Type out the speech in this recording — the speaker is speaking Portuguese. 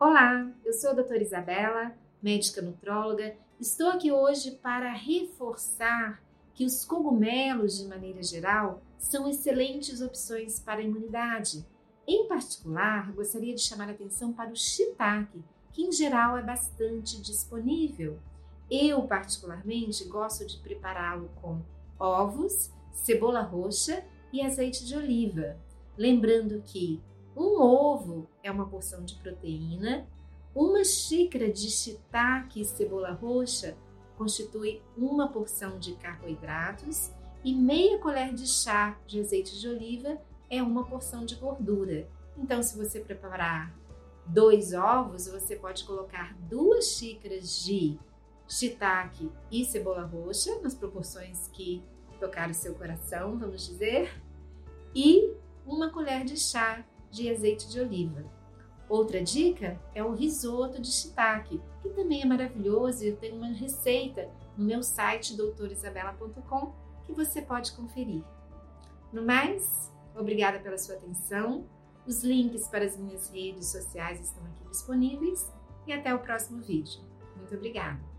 Olá, eu sou a doutora Isabela, médica nutróloga. Estou aqui hoje para reforçar que os cogumelos, de maneira geral, são excelentes opções para a imunidade. Em particular, gostaria de chamar a atenção para o shiitake, que em geral é bastante disponível. Eu, particularmente, gosto de prepará-lo com ovos, cebola roxa e azeite de oliva. Lembrando que um ovo é uma porção de proteína, uma xícara de shiitake e cebola roxa constitui uma porção de carboidratos e meia colher de chá de azeite de oliva é uma porção de gordura. Então, se você preparar dois ovos, você pode colocar duas xícaras de shiitake e cebola roxa, nas proporções que tocar o seu coração, vamos dizer, e uma colher de chá de azeite de oliva. Outra dica é o risoto de shiitake, que também é maravilhoso e eu tenho uma receita no meu site doutorisabela.com que você pode conferir. No mais, obrigada pela sua atenção. Os links para as minhas redes sociais estão aqui disponíveis e até o próximo vídeo. Muito obrigada!